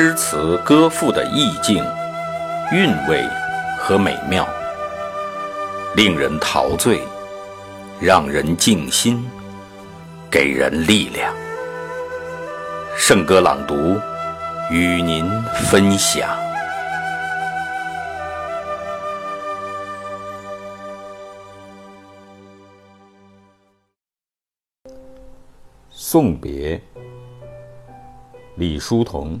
诗词歌赋的意境、韵味和美妙，令人陶醉，让人静心，给人力量。圣歌朗读与您分享。送别，李叔同。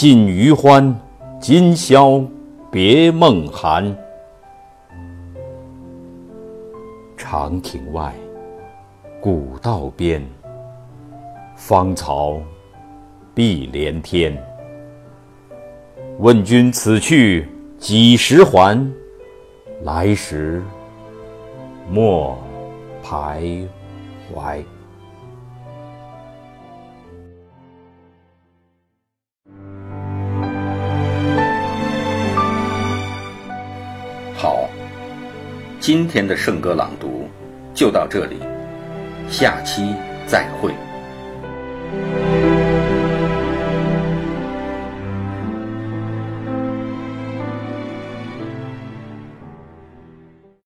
尽余欢，今宵别梦寒。长亭外，古道边，芳草碧连天。问君此去几时还？来时莫。徘徊。好，今天的圣歌朗读就到这里，下期再会。